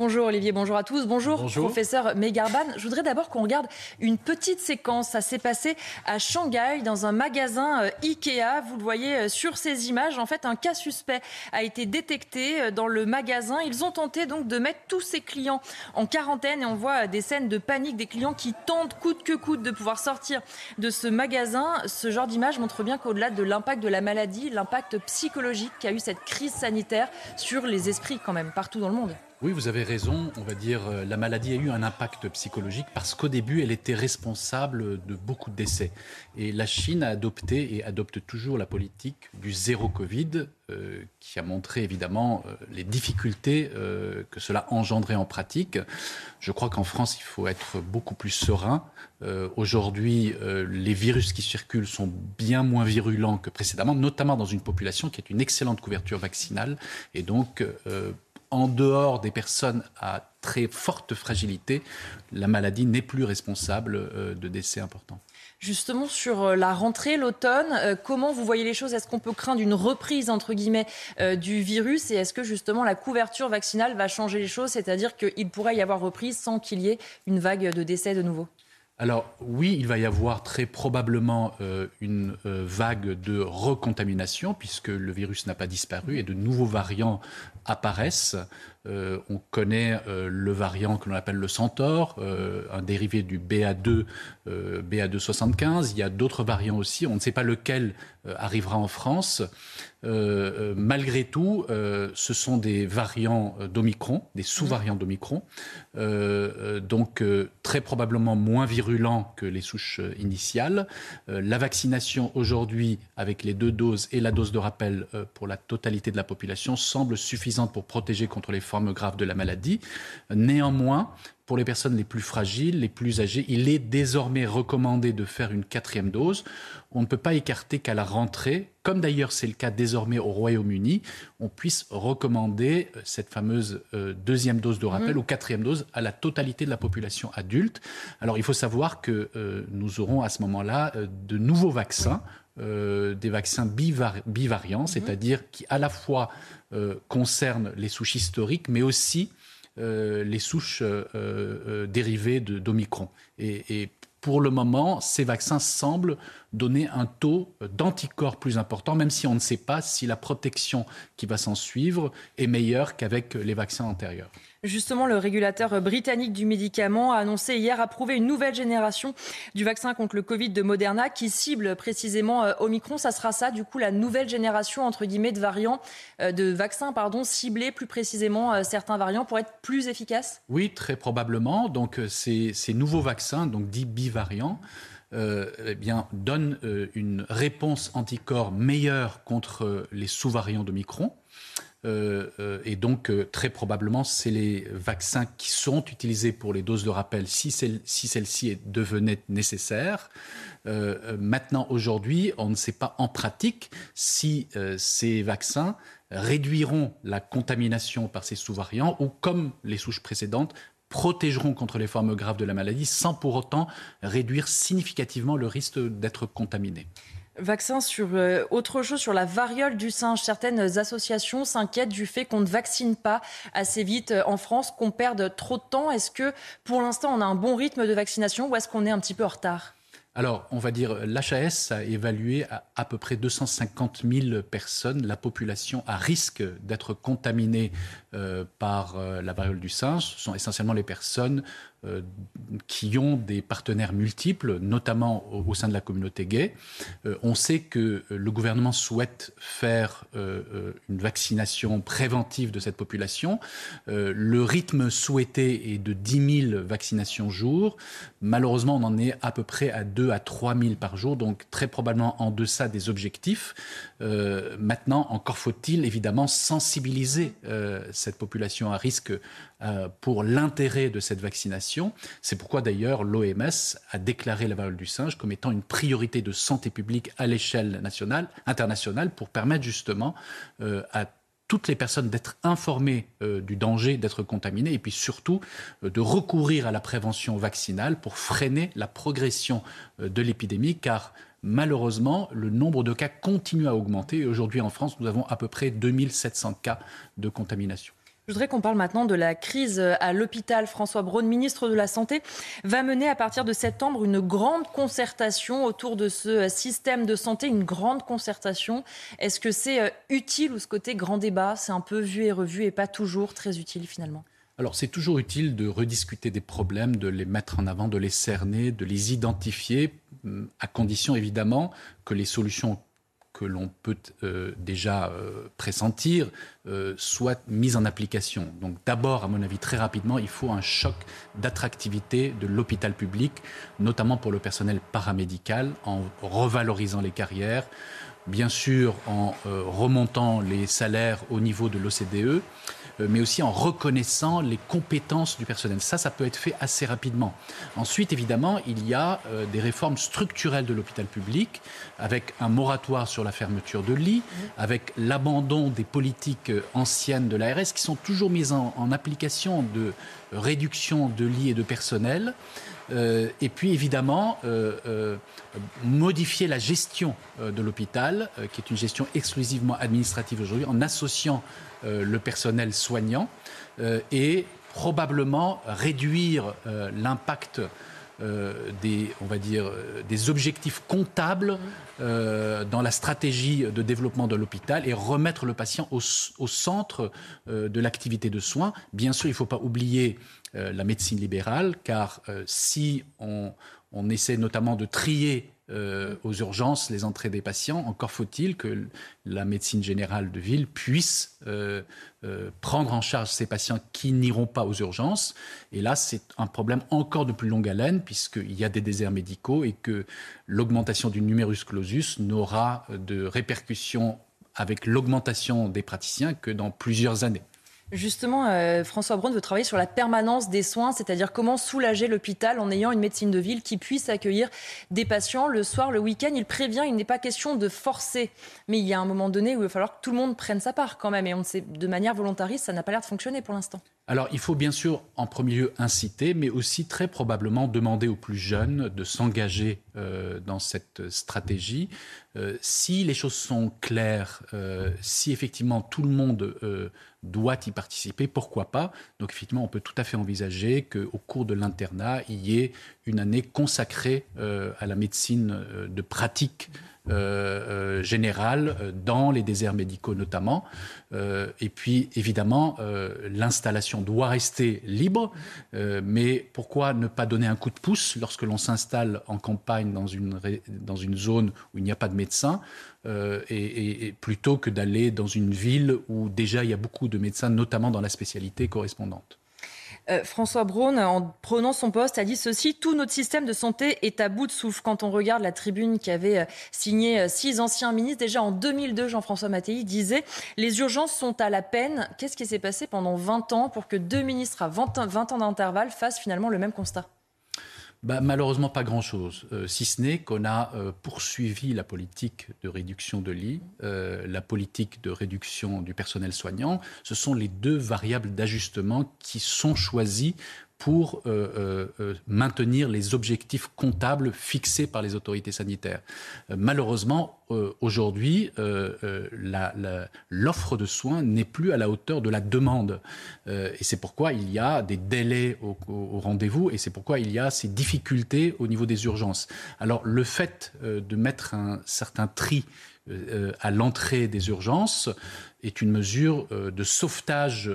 Bonjour Olivier, bonjour à tous. Bonjour, professeur Megarban. Je voudrais d'abord qu'on regarde une petite séquence. Ça s'est passé à Shanghai dans un magasin euh, Ikea. Vous le voyez euh, sur ces images. En fait, un cas suspect a été détecté euh, dans le magasin. Ils ont tenté donc de mettre tous ces clients en quarantaine et on voit des scènes de panique des clients qui tentent coûte que coûte de pouvoir sortir de ce magasin. Ce genre d'image montre bien qu'au-delà de l'impact de la maladie, l'impact psychologique qu'a eu cette crise sanitaire sur les esprits quand même partout dans le monde. Oui, vous avez raison. On va dire euh, la maladie a eu un impact psychologique parce qu'au début, elle était responsable de beaucoup de décès. Et la Chine a adopté et adopte toujours la politique du zéro Covid, euh, qui a montré évidemment euh, les difficultés que cela engendrait en pratique. Je crois qu'en France, il faut être beaucoup plus serein. Aujourd'hui, les virus qui circulent sont bien moins virulents que précédemment, notamment dans une population qui a une excellente couverture vaccinale. Et donc, en dehors des personnes à très forte fragilité, la maladie n'est plus responsable euh, de décès importants. Justement, sur euh, la rentrée, l'automne, euh, comment vous voyez les choses? Est-ce qu'on peut craindre une reprise, entre guillemets, du virus? Et est-ce que, justement, la couverture vaccinale va changer les choses? C'est-à-dire qu'il pourrait y avoir reprise sans qu'il y ait une vague de décès de nouveau? Alors oui, il va y avoir très probablement une vague de recontamination puisque le virus n'a pas disparu et de nouveaux variants apparaissent. Euh, on connaît euh, le variant que l'on appelle le Centaure, euh, un dérivé du BA2, BA275. Il y a d'autres variants aussi. On ne sait pas lequel arrivera en France. malgré tout, ce sont des variants d'Omicron, des sous-variants d'Omicron, donc très probablement moins virulents que les souches initiales. la vaccination aujourd'hui, avec les deux doses et la dose de rappel pour la totalité de la population, semble suffisante pour protéger contre les formes graves de la maladie. Néanmoins, pour les personnes les plus fragiles, les plus âgées, il est désormais recommandé de faire une quatrième dose. On ne peut pas écarter qu'à la rentrée, comme d'ailleurs c'est le cas désormais au Royaume-Uni, on puisse recommander euh, cette fameuse euh, deuxième dose de rappel mmh. ou quatrième dose à la totalité de la population adulte. Alors il faut savoir que euh, nous aurons à ce moment-là de nouveaux vaccins. des vaccins bivariants, mmh. c'est-à-dire qui à la fois concernent les souches historiques, mais aussi euh, les souches euh, euh, dérivées d'Omicron. Et, et, pour le moment, ces vaccins semblent donner un taux d'anticorps plus important, même si on ne sait pas si la protection qui va s'en suivre est meilleure qu'avec les vaccins antérieurs. Justement, le régulateur britannique du médicament a annoncé hier approuver une nouvelle génération du vaccin contre le Covid de Moderna qui cible précisément euh, Omicron. Ça sera ça, du coup, la nouvelle génération, entre guillemets, de variants, euh, de vaccins, pardon, cibler plus précisément euh, certains variants pour être plus efficaces? Oui, très probablement. Donc, ces, nouveaux vaccins, donc dits bivariants, eh bien, donnent une réponse anticorps meilleure contre les sous-variants d'Omicron. Euh, euh, et donc, euh, très probablement, c'est les vaccins qui sont utilisés pour les doses de rappel si, si celle-ci devenait nécessaire. maintenant, aujourd'hui, on ne sait pas en pratique si ces vaccins réduiront la contamination par ces sous-variants ou, comme les souches précédentes, protégeront contre les formes graves de la maladie sans pour autant réduire significativement le risque d'être contaminé. Vaccin sur euh, autre chose, sur la variole du singe. Certaines associations s'inquiètent du fait qu'on ne vaccine pas assez vite euh, en France, qu'on perde trop de temps. Est-ce que pour l'instant on a un bon rythme de vaccination ou est-ce qu'on est un petit peu en retard? Alors, on va dire, l'HAS a évalué à peu près 250 000 personnes, la population à risque d'être contaminée euh, par la variole du singe. Ce sont essentiellement les personnes euh, qui ont des partenaires multiples, notamment au, sein de la communauté gay. Euh, on sait que euh, le gouvernement souhaite faire une vaccination préventive de cette population. le rythme souhaité est de 10 000 vaccinations jour. Malheureusement, on en est à peu près à 2 à 3 000 par jour, donc très probablement en deçà des objectifs. maintenant, encore faut-il évidemment sensibiliser cette population à risque pour l'intérêt de cette vaccination c'est pourquoi d'ailleurs l'OMS a déclaré la variole du singe comme étant une priorité de santé publique à l'échelle nationale, internationale, pour permettre justement euh, à toutes les personnes d'être informées euh, du danger d'être contaminées et puis surtout euh, de recourir à la prévention vaccinale pour freiner la progression de l'épidémie car malheureusement le nombre de cas continue à augmenter et aujourd'hui en France nous avons à peu près 2700 cas de contamination. Je voudrais qu'on parle maintenant de la crise à l'hôpital. François Braun, ministre de la Santé, va mener à partir de septembre une grande concertation autour de ce système de santé, une grande concertation. Est-ce que c'est euh, utile ou ce côté grand débat, c'est un peu vu et revu et pas toujours très utile finalement alors c'est toujours utile de rediscuter des problèmes, de les mettre en avant, de les cerner, de les identifier, à condition évidemment que les solutions que l'on peut euh, déjà euh, pressentir euh, soient mises en application. Donc d'abord, à mon avis, très rapidement, il faut un choc d'attractivité de l'hôpital public, notamment pour le personnel paramédical, en revalorisant les carrières, bien sûr en remontant les salaires au niveau de l'OCDE. Euh, mais aussi en reconnaissant les compétences du personnel. Ça, ça peut être fait assez rapidement. Ensuite, évidemment, il y a euh, des réformes structurelles de l'hôpital public, avec un moratoire sur la fermeture de lits, avec l'abandon des politiques euh, anciennes de l'ARS qui sont toujours mises en, application de réduction de lits et de personnel. et puis évidemment, modifier la gestion de l'hôpital, qui est une gestion exclusivement administrative aujourd'hui, en associant euh, le personnel soignant euh, et probablement réduire euh, l'impact des, on va dire, des objectifs comptables dans la stratégie de développement de l'hôpital et remettre le patient au, centre de l'activité de soins. Bien sûr, il ne faut pas oublier la médecine libérale, car si on, essaie notamment de trier euh, aux urgences les entrées des patients. Encore faut-il que la médecine générale de ville puisse euh, euh, prendre en charge ces patients qui n'iront pas aux urgences. Et là, c'est un problème encore de plus longue haleine, puisqu'il y a des déserts médicaux et que l'augmentation du numerus clausus n'aura de répercussions avec l'augmentation des praticiens que dans plusieurs années. Justement, euh, François Braun veut travailler sur la permanence des soins, c'est-à-dire comment soulager l'hôpital en ayant une médecine de ville qui puisse accueillir des patients le soir, le week-end. Il prévient, il n'est pas question de forcer, mais il y a un moment donné où il va falloir que tout le monde prenne sa part quand même. Et on sait, de manière volontariste, ça n'a pas l'air de fonctionner pour l'instant. Alors, il faut bien sûr en premier lieu inciter, mais aussi très probablement demander aux plus jeunes de s'engager euh, dans cette stratégie. Euh, si les choses sont claires, si effectivement tout le monde doit y participer, pourquoi pas. Donc, effectivement, on peut tout à fait envisager qu'au cours de l'internat, il y ait une année consacrée à la médecine de pratique euh, euh, générale euh, dans les déserts médicaux notamment. et puis évidemment, l'installation doit rester libre, mais pourquoi ne pas donner un coup de pouce lorsque l'on s'installe en campagne dans une, dans une zone où il n'y a pas de médecin et, plutôt que d'aller dans une ville où déjà il y a beaucoup de médecins, notamment dans la spécialité correspondante? Euh, François Braun, en prenant son poste, a dit ceci Tout notre système de santé est à bout de souffle. Quand on regarde la tribune qui avait euh, signé euh, six anciens ministres, déjà en 2002, Jean-François Mattei disait Les urgences sont à la peine. Qu'est-ce qui s'est passé pendant 20 ans pour que deux ministres à 20 ans d'intervalle fassent finalement le même constat? Bah, malheureusement, pas grand-chose, euh, si ce n'est qu'on a euh, poursuivi la politique de réduction de lits, euh, la politique de réduction du personnel soignant. Ce sont les deux variables d'ajustement qui sont choisies pour euh, euh, euh, maintenir les objectifs comptables fixés par les autorités sanitaires. malheureusement, aujourd'hui, l'offre de soins n'est plus à la hauteur de la demande. et c'est pourquoi il y a des délais au, au rendez-vous et c'est pourquoi il y a ces difficultés au niveau des urgences. Alors le fait de mettre un certain tri à l'entrée des urgences est une mesure de sauvetage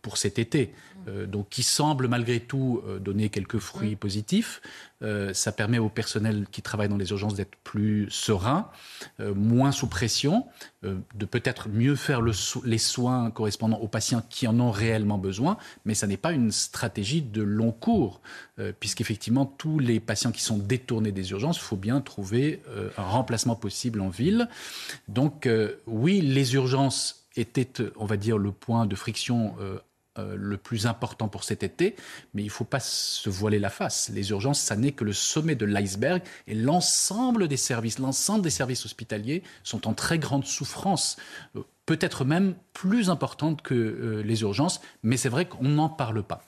pour cet été. Euh, donc qui semble malgré tout euh, donner quelques fruits positifs. Euh, ça permet au personnel qui travaille dans les urgences d'être plus serein, moins sous pression, de peut-être mieux faire les soins correspondant aux patients qui en ont réellement besoin, mais ça n'est pas une stratégie de long cours, puisqu'effectivement tous les patients qui sont détournés des urgences, il faut bien trouver un remplacement possible en ville. Donc oui, les urgences étaient, on va dire, le point de friction euh, le plus important pour cet été, mais il ne faut pas se voiler la face. Les urgences, ça n'est que le sommet de l'iceberg et l'ensemble des services, l'ensemble des services hospitaliers sont en très grande souffrance, euh, peut-être même plus importante que euh, les urgences, mais c'est vrai qu'on n'en parle pas.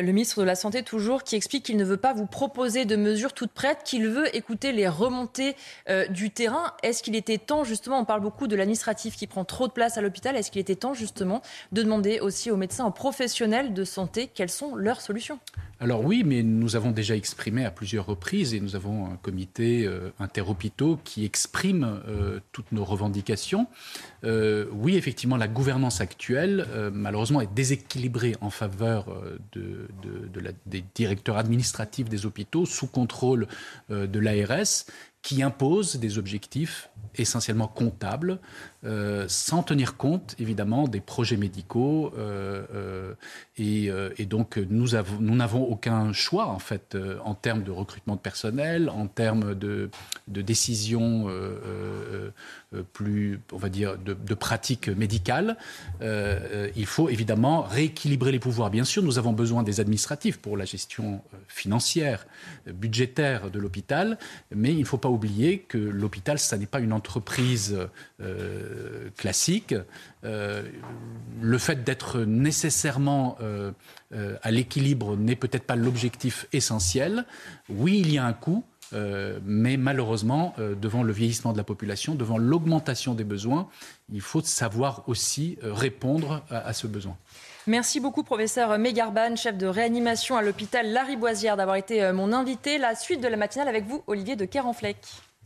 Le ministre de la Santé, toujours, qui explique qu'il ne veut pas vous proposer de mesures toutes prêtes, qu'il veut écouter les remontées euh, du terrain. Est-ce qu'il était temps, justement, on parle beaucoup de l'administratif qui prend trop de place à l'hôpital, est-ce qu'il était temps, justement, de demander aussi aux médecins, aux professionnels de santé, quelles sont leurs solutions? Alors oui, mais nous avons déjà exprimé à plusieurs reprises et nous avons un comité euh, interhôpitaux qui exprime euh, toutes nos revendications. Euh, oui, effectivement, la gouvernance actuelle, malheureusement, est déséquilibrée en faveur de, des directeurs administratifs des hôpitaux sous contrôle de l'ARS qui impose des objectifs essentiellement comptables, euh, sans tenir compte évidemment des projets médicaux. Euh, euh, et, donc nous avons, nous n'avons aucun choix en fait en termes de recrutement de personnel, en termes de, de décisions plus, on va dire, de, de pratiques médicales. il faut évidemment rééquilibrer les pouvoirs. Bien sûr, nous avons besoin des administratifs pour la gestion financière, budgétaire de l'hôpital, mais il ne faut pas oublier que l'hôpital, ça n'est pas une entreprise classique. Euh, le fait d'être nécessairement euh, à l'équilibre n'est peut-être pas l'objectif essentiel. Oui, il y a un coût. mais malheureusement, devant le vieillissement de la population, devant l'augmentation des besoins, il faut savoir aussi répondre à, ce besoin. Merci beaucoup, professeur Mégarban, chef de réanimation à l'hôpital Lariboisière, d'avoir été mon invité. La suite de la matinale avec vous, Olivier de Kerenfleck.